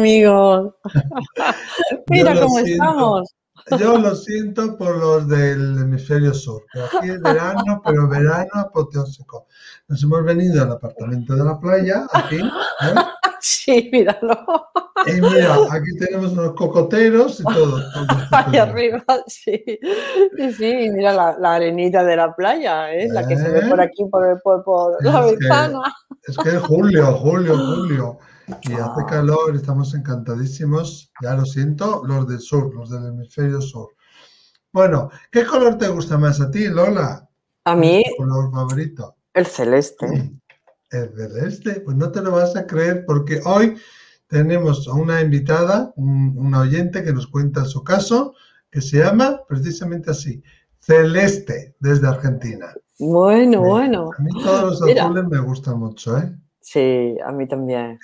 Amigos. Mira cómo estamos. Yo lo siento por los del hemisferio sur, aquí es verano, pero verano apoteósico. Nos hemos venido al apartamento de la playa, aquí. ¿eh? Sí, míralo. Y mira, aquí tenemos unos cocoteros y todo. Ahí arriba, sí. Sí, mira la, arenita de la playa, ¿eh? la que se ve por ¿Eh? aquí, por, por, la ventana. es que es julio, julio, julio. Y hace calor, estamos encantadísimos. Ya lo siento, los del sur, los del hemisferio sur. Bueno, ¿qué color te gusta más a ti, Lola? A mí. color favorito? El celeste. El celeste, pues no te lo vas a creer porque hoy tenemos a una invitada, un, una oyente que nos cuenta su caso, que se llama precisamente así, Celeste, desde Argentina. Bueno, bueno. A mí todos los azules me gustan mucho, ¿eh? Sí, a mí también.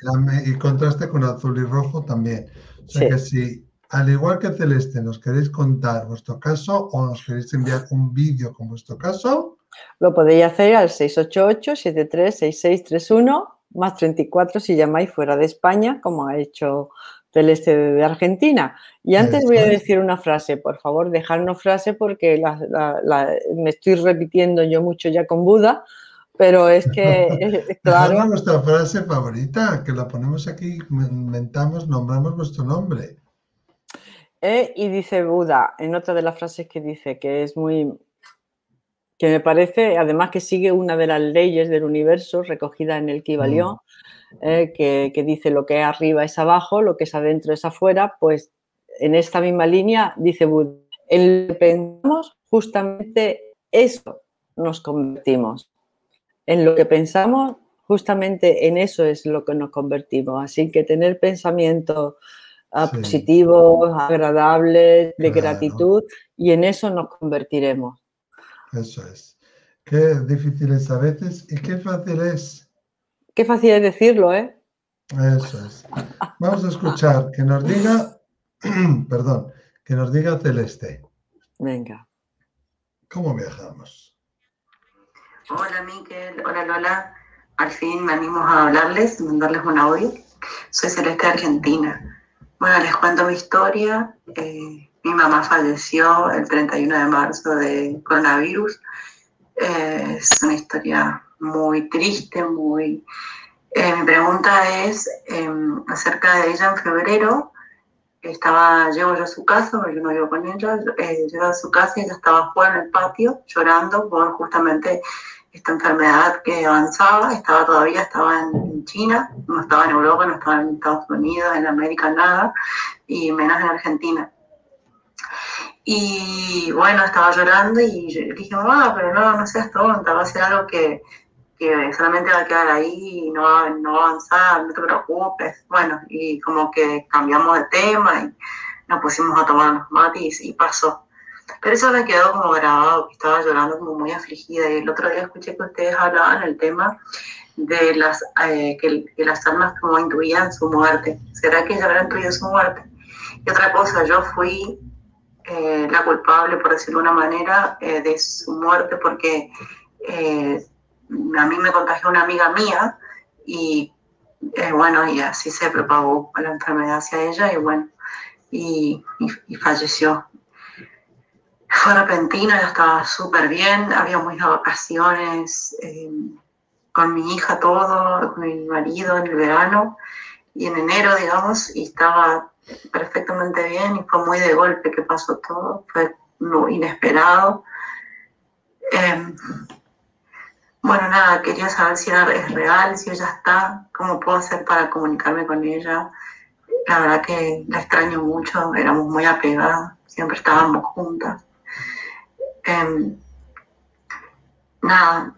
Y contraste con azul y rojo también. O sea que si, al igual que Celeste, nos queréis contar vuestro caso o nos queréis enviar un vídeo con vuestro caso, lo podéis hacer al 688-736631 más 34 si llamáis fuera de España, como ha hecho Celeste de Argentina. Y antes voy a decir una frase, por favor, dejarnos frase porque me estoy repitiendo yo mucho ya con Buda, pero es que, claro. nuestra frase favorita, que la ponemos aquí, inventamos, nombramos vuestro nombre. Eh, y dice Buda, en otra de las frases que dice, que es muy, que me parece, además que sigue una de las leyes del universo recogida en el Kibalión, mm. eh, que, que, dice lo que es arriba es abajo, lo que es adentro es afuera, pues en esta misma línea dice Buda, en lo que pensamos justamente eso nos convertimos en lo que pensamos, justamente en eso es lo que nos convertimos. Así que tener pensamientos ah, positivos, agradables, de gratitud, y en eso nos convertiremos. Eso es. Qué difícil es a veces y qué fácil es. Qué fácil es decirlo, ¿eh? Eso es. Vamos a escuchar que nos diga, perdón, que nos diga Celeste. Venga. ¿Cómo viajamos? Hola Miquel, hola Lola. Al fin me animo a hablarles, mandarles un audio. Soy Celeste de Argentina. Bueno, les cuento mi historia. Eh, mi mamá falleció el 31 de marzo de coronavirus. Eh, es una historia muy triste, muy... Eh, mi pregunta es em, acerca de ella en febrero. Estaba, llego yo a su casa, yo no vivo con ella, llego a su casa y ella estaba fuera en el patio llorando por justamente esta enfermedad que avanzaba, estaba todavía, estaba en, China, no estaba en Europa, no estaba en Estados Unidos, en América, nada, y menos en Argentina. Y bueno, estaba llorando y dije, mamá, pero no, no seas tonta, va a ser algo que, que solamente va a quedar ahí y no va, no va a avanzar, no te preocupes. Bueno, y como que cambiamos de tema y nos pusimos a tomar unos mates y pasó. Pero eso me quedó como grabado, que estaba llorando como muy afligida. Y el otro día escuché que ustedes hablaban el tema de las eh, que, las almas como intuían su muerte. ¿Será que ella habrá intuido su muerte? Y otra cosa, yo fui eh, la culpable, por decirlo de una manera, eh, de su muerte porque a mí me contagió una amiga mía y bueno, y así se propagó la enfermedad hacia ella y bueno, y falleció fue repentino, ya estaba súper bien, habíamos ido a vacaciones eh, con mi hija todo, con mi marido en el verano y en enero, digamos, y estaba perfectamente bien y fue muy de golpe que pasó todo, fue inesperado. Em, bueno, nada, quería saber si es real, si ella está, cómo puedo hacer para comunicarme con ella. La verdad que la extraño mucho, éramos muy apegadas, siempre estábamos juntas. Em, nada,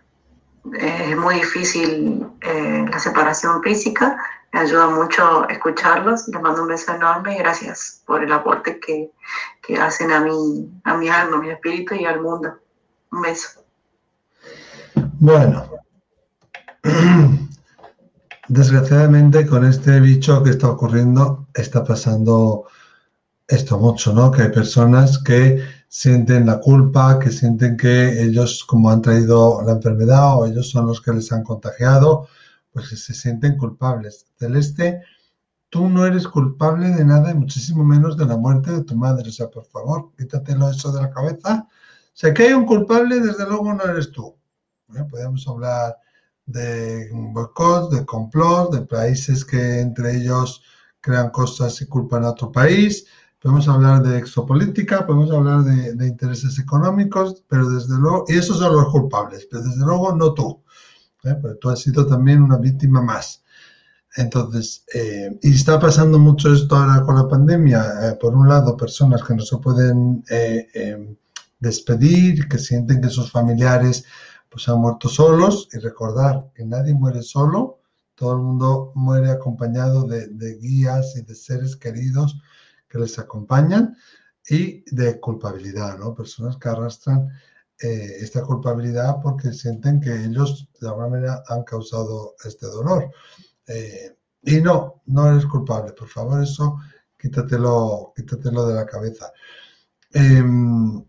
es muy difícil eh, la separación física, me ayuda mucho escucharlos, les mando un beso enorme y gracias por el aporte que, hacen a mi, a mi alma, a mi espíritu y al mundo. Un beso. Bueno, desgraciadamente con este bicho que está ocurriendo está pasando esto mucho, ¿no? Que hay personas que sienten la culpa, que sienten que ellos como han traído la enfermedad o ellos son los que les han contagiado, pues se sienten culpables. Celeste tú no eres culpable de nada muchísimo menos de la muerte de tu madre. O sea, por favor, quítatelo eso de la cabeza. O sea, que hay un culpable, desde luego no eres tú. Podemos hablar de boicots, de complot, de países que entre ellos crean cosas y culpan a otro país. Podemos hablar de exopolítica, podemos hablar de, intereses económicos, pero desde luego, y esos son los culpables, pero desde luego no tú, ¿eh? porque tú has sido también una víctima más. Entonces, eh, y está pasando mucho esto ahora con la pandemia. Eh, por un lado, personas que no se pueden eh, despedir, que sienten que sus familiares pues, han muerto solos. Y recordar que nadie muere solo, todo el mundo muere acompañado de, guías y de seres queridos que les acompañan y de culpabilidad, ¿no? Personas que arrastran esta culpabilidad porque sienten que ellos de alguna manera han causado este dolor. Eh, y no, no eres culpable, por favor, eso quítatelo, quítatelo de la cabeza. Em,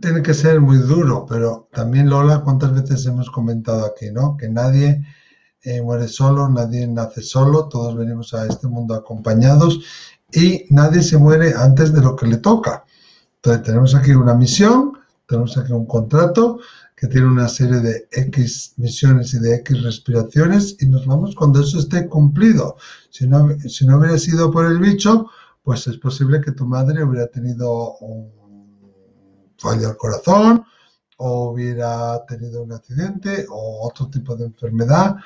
tiene que ser muy duro, pero también Lola, ¿cuántas veces hemos comentado aquí, no? Que nadie eh, muere solo, nadie nace solo, todos venimos a este mundo acompañados y nadie se muere antes de lo que le toca. Entonces tenemos aquí una misión, tenemos aquí un contrato que tiene una serie de X misiones y de X respiraciones y nos vamos cuando eso esté cumplido. Si no, si no hubiera sido por el bicho, pues es posible que tu madre hubiera tenido un fallo al corazón o hubiera tenido un accidente o otro tipo de enfermedad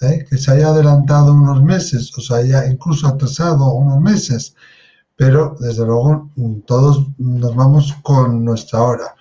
¿eh? que se haya adelantado unos meses o se haya incluso atrasado unos meses. Pero desde luego todos nos vamos con nuestra hora.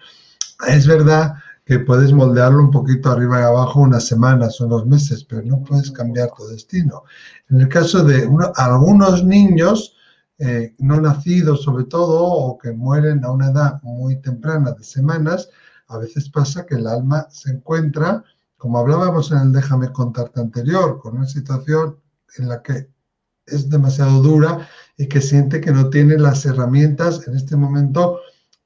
Es verdad que puedes moldearlo un poquito arriba y abajo unas semanas o unos meses, pero no puedes cambiar tu destino. En el caso de algunos niños eh, no nacidos sobre todo o que mueren a una edad muy temprana de semanas, a veces pasa que el alma se encuentra, como hablábamos en el déjame contarte anterior, con una situación en la que es demasiado dura y que siente que no tiene las herramientas en este momento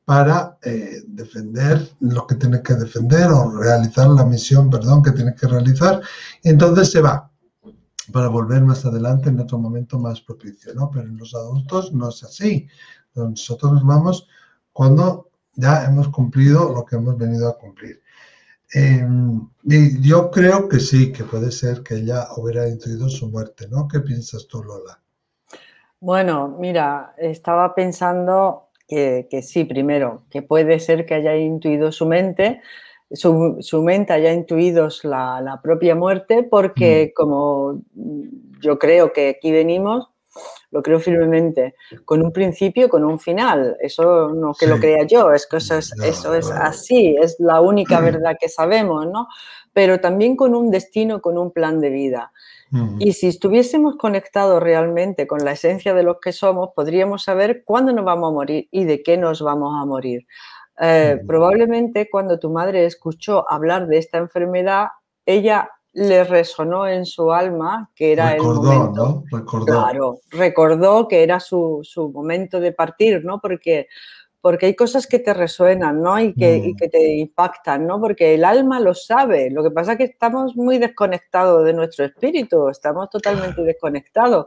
para eh, defender lo que tiene que defender o realizar la misión, perdón, que tiene que realizar. Entonces se va para volver más adelante en otro momento más propicio, ¿no? Pero en los adultos no es así. Nosotros nos vamos cuando ya hemos cumplido lo que hemos venido a cumplir. Em, y yo creo que sí, que puede ser que ella hubiera intuido su muerte, ¿no? ¿Qué piensas tú, Lola? Bueno, mira, estaba pensando que, sí, primero, que puede ser que haya intuido su mente, su, mente haya intuido la, propia muerte, porque mm. como yo creo que aquí venimos, lo creo firmemente, con un principio, con un final. Eso no que lo crea yo, es que eso es, eso es así, es la única verdad que sabemos, ¿no? Pero también con un destino, con un plan de vida. Y si estuviésemos conectados realmente con la esencia de lo que somos, podríamos saber cuándo nos vamos a morir y de qué nos vamos a morir. Eh, probablemente cuando tu madre escuchó hablar de esta enfermedad, ella le resonó en su alma que era el momento. ¿no? Recordó. Claro, recordó que era su, su momento de partir, ¿no? Porque porque hay cosas que te resuenan, ¿no? Y que, y mm. que, te impactan, ¿no? Porque el alma lo sabe. Lo que pasa es que estamos muy desconectados de nuestro espíritu, estamos totalmente desconectados.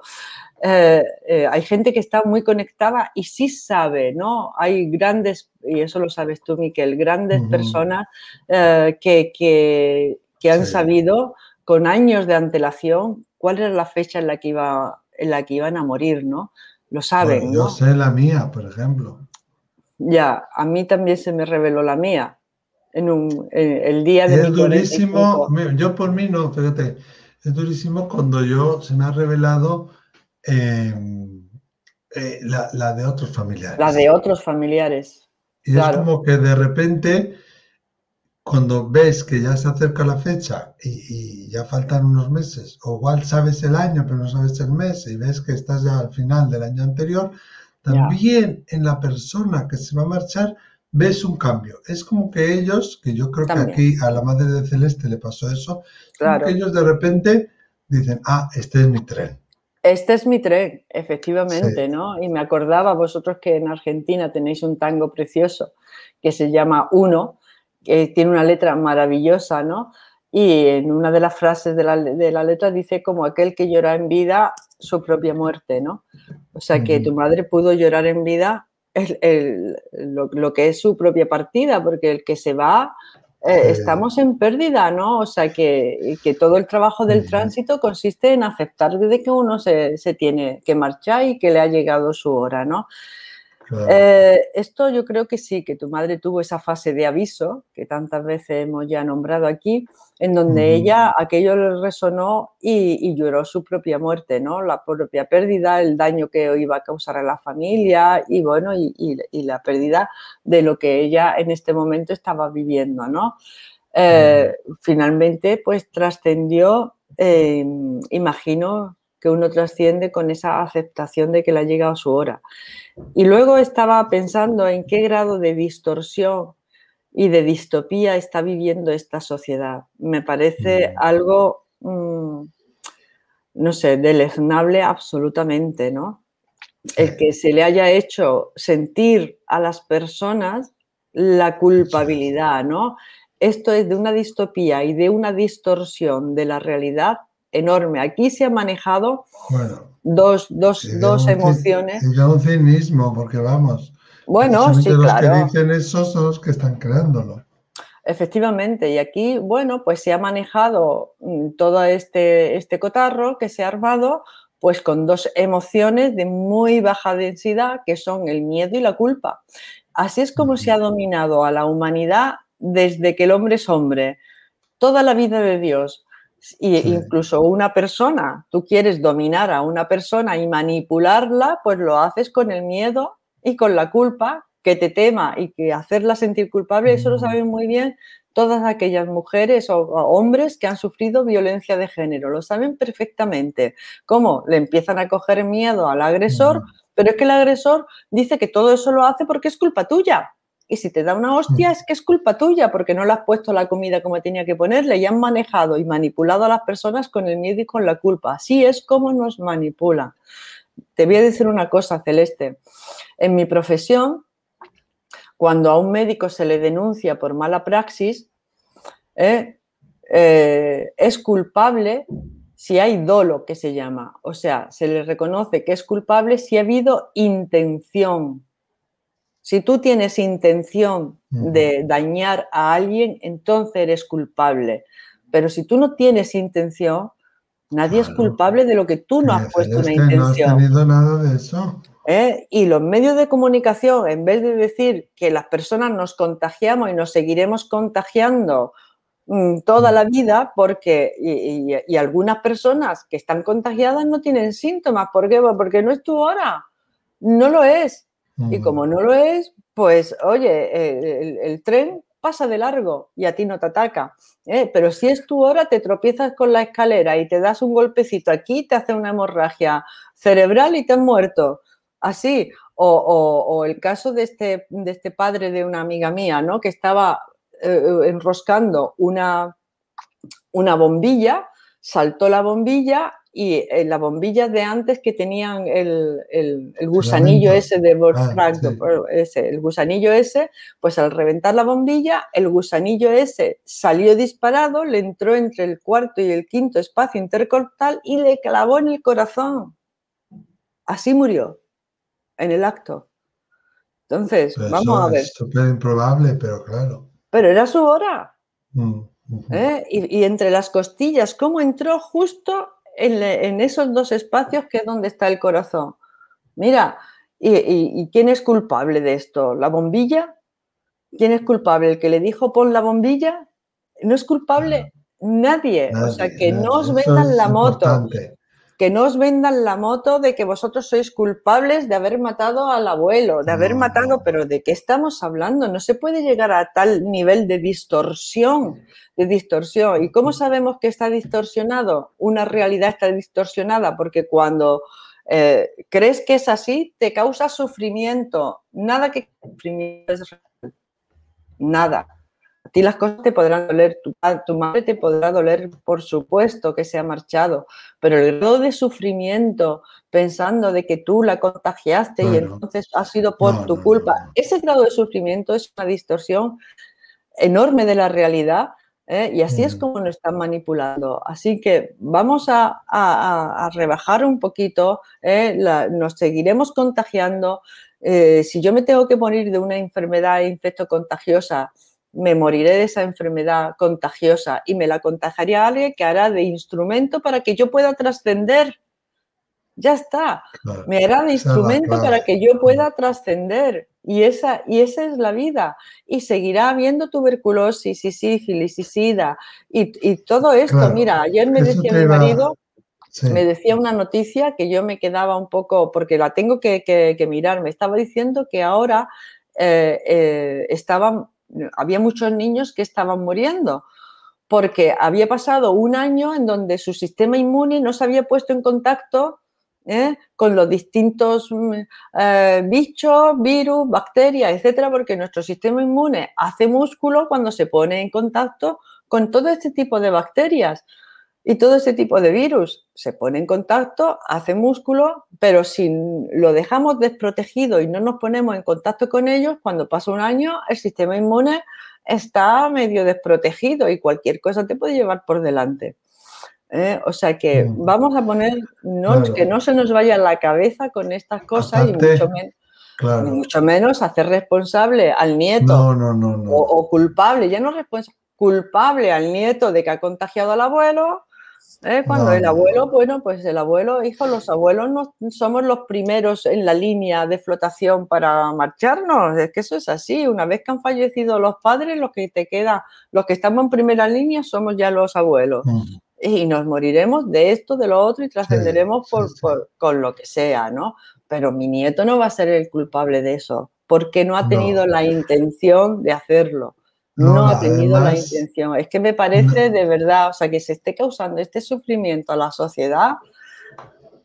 Eh, eh, hay gente que está muy conectada y sí sabe, ¿no? Hay grandes, y eso lo sabes tú, Miquel, grandes personas eh, que, que, que, han sabido con años de antelación cuál era la fecha en la que, iba, en la que iban a morir, ¿no? Lo saben, Yo sé la mía, por ejemplo. Ya, a mí también se me reveló la mía en un, el día de... Es durísimo, yo por mí no, fíjate, es durísimo cuando yo se me ha revelado em, eh, la, de otros familiares. La de otros familiares. Y es como que de repente, cuando ves que ya se acerca la fecha y, y, ya faltan unos meses, o igual sabes el año pero no sabes el mes y ves que estás ya al final del año anterior, también en la persona que se va a marchar ves un cambio. Es como que ellos, que yo creo que aquí a la madre de Celeste le pasó eso, que ellos de repente dicen, ah, este es mi tren. Este es mi tren, efectivamente, ¿no? Y me acordaba vosotros que en Argentina tenéis un tango precioso que se llama Uno, que tiene una letra maravillosa, ¿no? y en una de las frases de la, de la, letra dice como aquel que llora en vida su propia muerte, ¿no? O sea que tu madre pudo llorar en vida el, lo, lo, que es su propia partida, porque el que se va, eh, estamos en pérdida, ¿no? O sea que, que, todo el trabajo del tránsito consiste en aceptar desde que uno se, se tiene que marchar y que le ha llegado su hora, ¿no? Eh, esto yo creo que sí, que tu madre tuvo esa fase de aviso, que tantas veces hemos ya nombrado aquí, en donde ella aquello le resonó y, lloró su propia muerte, ¿no? La propia pérdida, el daño que iba a causar a la familia y bueno, y, la pérdida de lo que ella en este momento estaba viviendo, ¿no? Eh, finalmente, pues trascendió, eh, imagino, que uno trasciende con esa aceptación de que le ha llegado su hora. Y luego estaba pensando en qué grado de distorsión y de distopía está viviendo esta sociedad. Me parece mm. algo, mm, no sé, deleznable absolutamente, ¿no? El que se le haya hecho sentir a las personas la culpabilidad, ¿no? Esto es de una distopía y de una distorsión de la realidad enorme. Aquí se ha manejado dos, dos, dos emociones. Y un cinismo, porque vamos. Bueno, sí, los claro. que dicen eso son los que están creándolo. Efectivamente, y aquí, bueno, pues se ha manejado mm, todo este, este cotarro que se ha armado, pues con dos emociones de muy baja densidad, que son el miedo y la culpa. Así es como se ha dominado a la humanidad desde que el hombre es hombre. Toda la vida de Dios, y incluso una persona, tú quieres dominar a una persona y manipularla, pues lo haces con el miedo y con la culpa, que te tema y que hacerla sentir culpable, eso lo mm. saben muy bien todas aquellas mujeres o, hombres que han sufrido violencia de género, lo saben perfectamente. ¿Cómo? Le empiezan a coger miedo al agresor, mm. pero es que el agresor dice que todo eso lo hace porque es culpa tuya. Y si te da una hostia es que es culpa tuya porque no le has puesto la comida como tenía que ponerle y han manejado y manipulado a las personas con el miedo y con la culpa. Así es como nos manipulan. Te voy a decir una cosa, Celeste. En mi profesión, cuando a un médico se le denuncia por mala praxis, eh, eh, es culpable si hay dolo, que se llama. O sea, se le reconoce que es culpable si ha habido intención si tú tienes intención de dañar a alguien, entonces eres culpable. Pero si tú no tienes intención, nadie es culpable de lo que tú no has puesto una intención. No has tenido nada de eso. ¿Eh? Y los medios de comunicación, en vez de decir que las personas nos contagiamos y nos seguiremos contagiando mm, toda la vida, porque y, algunas personas que están contagiadas no tienen síntomas. ¿Por qué? Porque no es tu hora. No lo es. Y como no lo es, pues oye, el, tren pasa de largo y a ti no te ataca. ¿eh? Pero si es tu hora, te tropiezas con la escalera y te das un golpecito aquí, te hace una hemorragia cerebral y te has muerto. Así. O, el caso de este, de este padre de una amiga mía, ¿no? Que estaba eh, enroscando una, una bombilla, saltó la bombilla y eh, las bombillas de antes que tenían el, el, gusanillo ese de ah, ese, el gusanillo ese, pues al reventar la bombilla, el gusanillo ese salió disparado, le entró entre el cuarto y el quinto espacio intercortal y le clavó en el corazón. Así murió, en el acto. Entonces, vamos a ver. Es súper improbable, pero claro. Pero era su hora. Mm, ¿Eh? y, y, entre las costillas, ¿cómo entró justo en, esos dos espacios que es donde está el corazón. Mira, ¿y, quién es culpable de esto? ¿La bombilla? ¿Quién es culpable? ¿El que le dijo pon la bombilla? No es culpable nadie. o sea, que no os vendan la moto que no os vendan la moto de que vosotros sois culpables de haber matado al abuelo, de haber matado, pero ¿de qué estamos hablando? No se puede llegar a tal nivel de distorsión, de distorsión. ¿Y cómo sabemos que está distorsionado? Una realidad está distorsionada porque cuando eh, crees que es así, te causa sufrimiento. Nada que sufrimiento es real. Nada. A ti las cosas te podrán doler, tu, tu madre te podrá doler, por supuesto que se ha marchado, pero el grado de sufrimiento pensando de que tú la contagiaste y entonces ha sido por tu culpa, ese grado de sufrimiento es una distorsión enorme de la realidad ¿eh? Y así es como nos están manipulando. Así que vamos a, rebajar un poquito, ¿eh? nos seguiremos contagiando. Eh, si yo me tengo que morir de una enfermedad infectocontagiosa, me moriré de esa enfermedad contagiosa y me la contagiaría a alguien que hará de instrumento para que yo pueda trascender. Ya está. me hará de instrumento para que yo pueda trascender. Y esa, y esa es la vida. Y seguirá habiendo tuberculosis y sífilis y sida y, todo esto. Mira, ayer me decía mi marido, me decía una noticia que yo me quedaba un poco, porque la tengo que, mirar, me estaba diciendo que ahora eh, eh, estaban, había muchos niños que estaban muriendo porque había pasado un año en donde su sistema inmune no se había puesto en contacto ¿eh? con los distintos mm, eh, bichos, virus, bacterias, etcétera, porque nuestro sistema inmune hace músculo cuando se pone en contacto con todo este tipo de bacterias y todo este tipo de virus. Se pone en contacto, hace músculo, pero si lo dejamos desprotegido y no nos ponemos en contacto con ellos, cuando pasa un año, el sistema inmune está medio desprotegido y cualquier cosa te puede llevar por delante. ¿eh? O sea que mm. vamos a poner, que no se nos vaya la cabeza con estas cosas y mucho, menos, hacer responsable al nieto o, culpable, ya no responsable, culpable al nieto de que ha contagiado al abuelo. ¿Eh? Cuando el abuelo, bueno, pues el abuelo, hijo, los abuelos no somos los primeros en la línea de flotación para marcharnos. Es que eso es así. Una vez que han fallecido los padres, los que te queda, los que estamos en primera línea somos ya los abuelos. Mm y nos moriremos de esto, de lo otro y trascenderemos por, con lo que sea, ¿no? Pero mi nieto no va a ser el culpable de eso, porque no ha tenido la intención de hacerlo. No, ha tenido la intención. Es que me parece de verdad, o sea, que se esté causando este sufrimiento a la sociedad,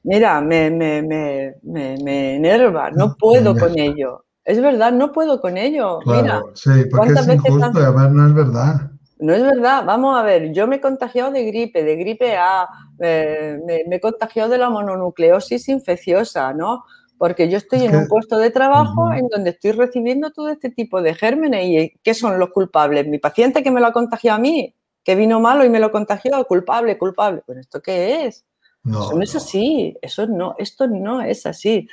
mira, me, me, me, me enerva, no puedo con ello. Es verdad, no puedo con ello. mira, sí, porque es injusto, además no es verdad. No es verdad, vamos a ver, yo me he contagiado de gripe, de gripe A, me, he contagiado de la mononucleosis infecciosa, ¿no? Porque yo estoy en un puesto de trabajo en donde estoy recibiendo todo este tipo de gérmenes y ¿qué son los culpables? Mi paciente que me lo ha contagiado a mí, que vino malo y me lo contagió, culpable, culpable. ¿Pero esto qué es? No, eso no es así, eso no, esto no es así.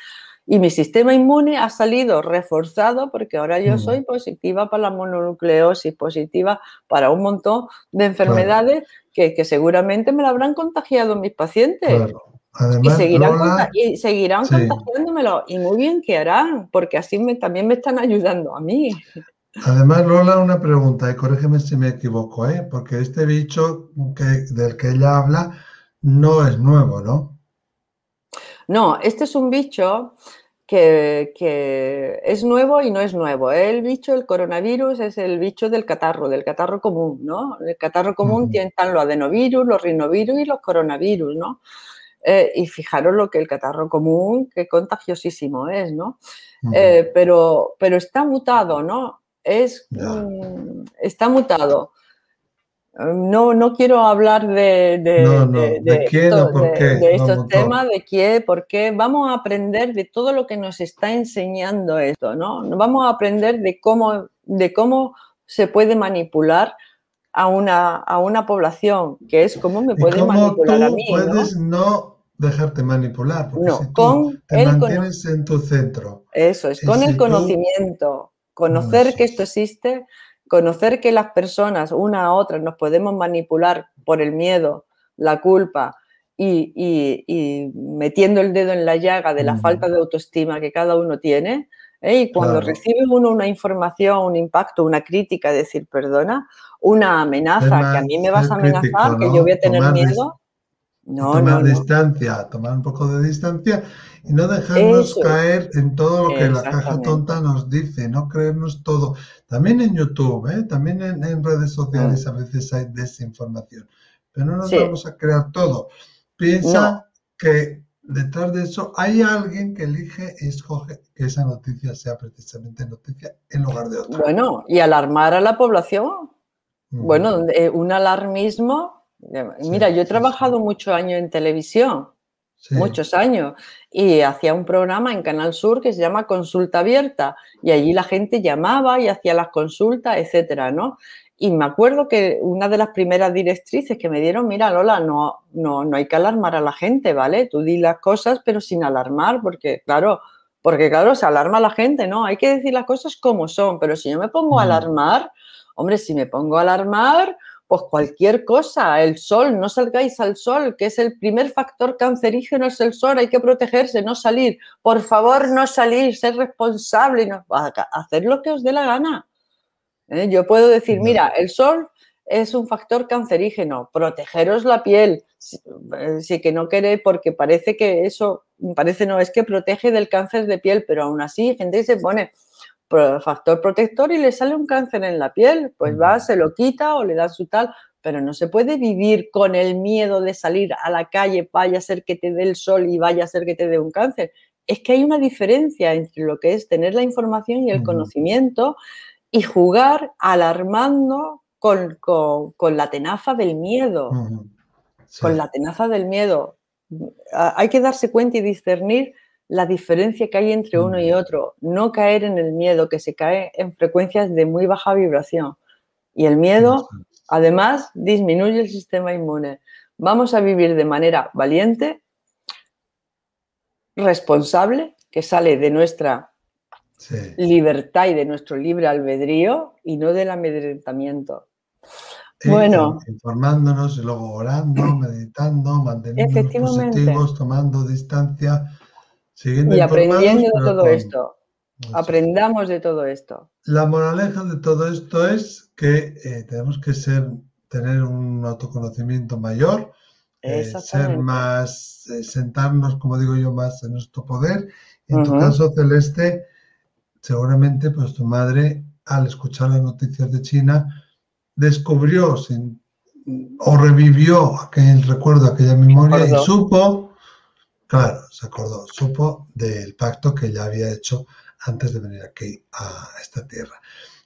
Y mi sistema inmune ha salido reforzado porque ahora yo soy positiva para la mononucleosis, positiva para un montón de enfermedades que, seguramente me la habrán contagiado mis pacientes. Y seguirán, y seguirán contagiándomelo. Y muy bien que harán, porque así me, también me están ayudando a mí. Además, Lola, una pregunta, y corrígeme si me equivoco, ¿eh? porque este bicho que, del que ella habla no es nuevo, ¿no? No, este es un bicho que, es nuevo y no es nuevo. El bicho, el coronavirus, es el bicho del catarro, del catarro común, ¿no? El catarro común tiene los adenovirus, los rinovirus y los coronavirus, ¿no? Eh, y fijaros lo que el catarro común, qué contagiosísimo es, ¿no? Eh, pero, pero está mutado, ¿no? Es, está mutado. No, no quiero hablar de, de, estos temas, de qué, por qué. Vamos a aprender de todo lo que nos está enseñando esto, ¿no? Vamos a aprender de cómo, de cómo se puede manipular a una, a una población, que es cómo me puede manipular a mí. puedes no, dejarte manipular, porque no, con te mantienes en tu centro. Eso es, con el conocimiento, conocer que esto existe conocer que las personas, una a otra, nos podemos manipular por el miedo, la culpa y, metiendo el dedo en la llaga de la falta de autoestima que cada uno tiene. ¿eh? Y cuando recibe uno una información, un impacto, una crítica, decir, perdona, una amenaza, que a mí me vas a amenazar, que yo voy a tener miedo. No, tomar distancia, tomar un poco de distancia y no dejarnos caer en todo lo que la caja tonta nos dice, no creernos todo. También en YouTube, ¿eh? también en, redes sociales mm. a veces hay desinformación, pero no nos vamos a crear todo. Piensa que detrás de eso hay alguien que elige y escoge que esa noticia sea precisamente noticia en lugar de otra. Bueno, y alarmar a la población. Bueno, un alarmismo. Mira, yo he trabajado muchos años en televisión muchos años, y hacía un programa en Canal Sur que se llama Consulta Abierta, y allí la gente llamaba y hacía las consultas, etcétera, ¿no? Y me acuerdo que una de las primeras directrices que me dieron, mira, Lola, no, no, no hay que alarmar a la gente, ¿vale? Tú di las cosas, pero sin alarmar, porque claro, porque claro, se alarma a la gente, ¿no? Hay que decir las cosas como son, pero si yo me pongo a alarmar, hombre, si me pongo a alarmar, pues cualquier cosa, el sol, no salgáis al sol, que es el primer factor cancerígeno, es el sol, hay que protegerse, no salir. Por favor, no salir, ser responsable, no, hacer lo que os dé la gana. ¿eh? Yo puedo decir, mira, el sol es un factor cancerígeno, protegeros la piel, si, eh, que no quiere, porque parece que eso, parece no, es que protege del cáncer de piel, pero aún así gente se pone factor protector y le sale un cáncer en la piel, pues va, se lo quita o le da su tal, pero no se puede vivir con el miedo de salir a la calle, vaya a ser que te dé el sol y vaya a ser que te dé un cáncer. Es que hay una diferencia entre lo que es tener la información y el conocimiento y jugar alarmando con, la tenaza del miedo. Con la tenaza del miedo. Hay que darse cuenta y discernir la diferencia que hay entre uno y otro. No caer en el miedo, que se cae en frecuencias de muy baja vibración. Y el miedo, además, disminuye el sistema inmune. Vamos a vivir de manera valiente, responsable, que sale de nuestra libertad y de nuestro libre albedrío y no del amedrentamiento. bueno. Informándonos y luego orando, meditando, manteniendo positivos, tomando distancia, siguiendo Y aprendiendo de todo esto. Aprendamos de todo esto. La moraleja de todo esto es que eh, tenemos que ser, tener un autoconocimiento mayor, eh, ser más, eh, sentarnos, como digo yo, más en nuestro poder. En tu caso, Celeste, seguramente pues tu madre al escuchar las noticias de China descubrió o revivió aquel recuerdo, aquella memoria y supo, claro, se acordó, supo del pacto que ya había hecho antes de venir aquí a esta tierra.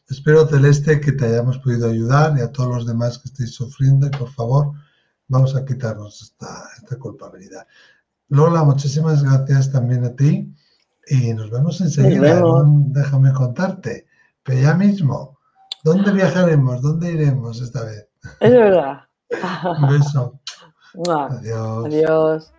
Espero, Celeste, que te hayamos podido ayudar y a todos los demás que estéis sufriendo y por favor, vamos a quitarnos esta, esta culpabilidad. Lola, muchísimas gracias también a ti y nos vemos enseguida. Déjame contarte. Pero ya mismo, ¿dónde viajaremos? ¿Dónde iremos esta vez? Es verdad. Un beso. Adiós. Adiós.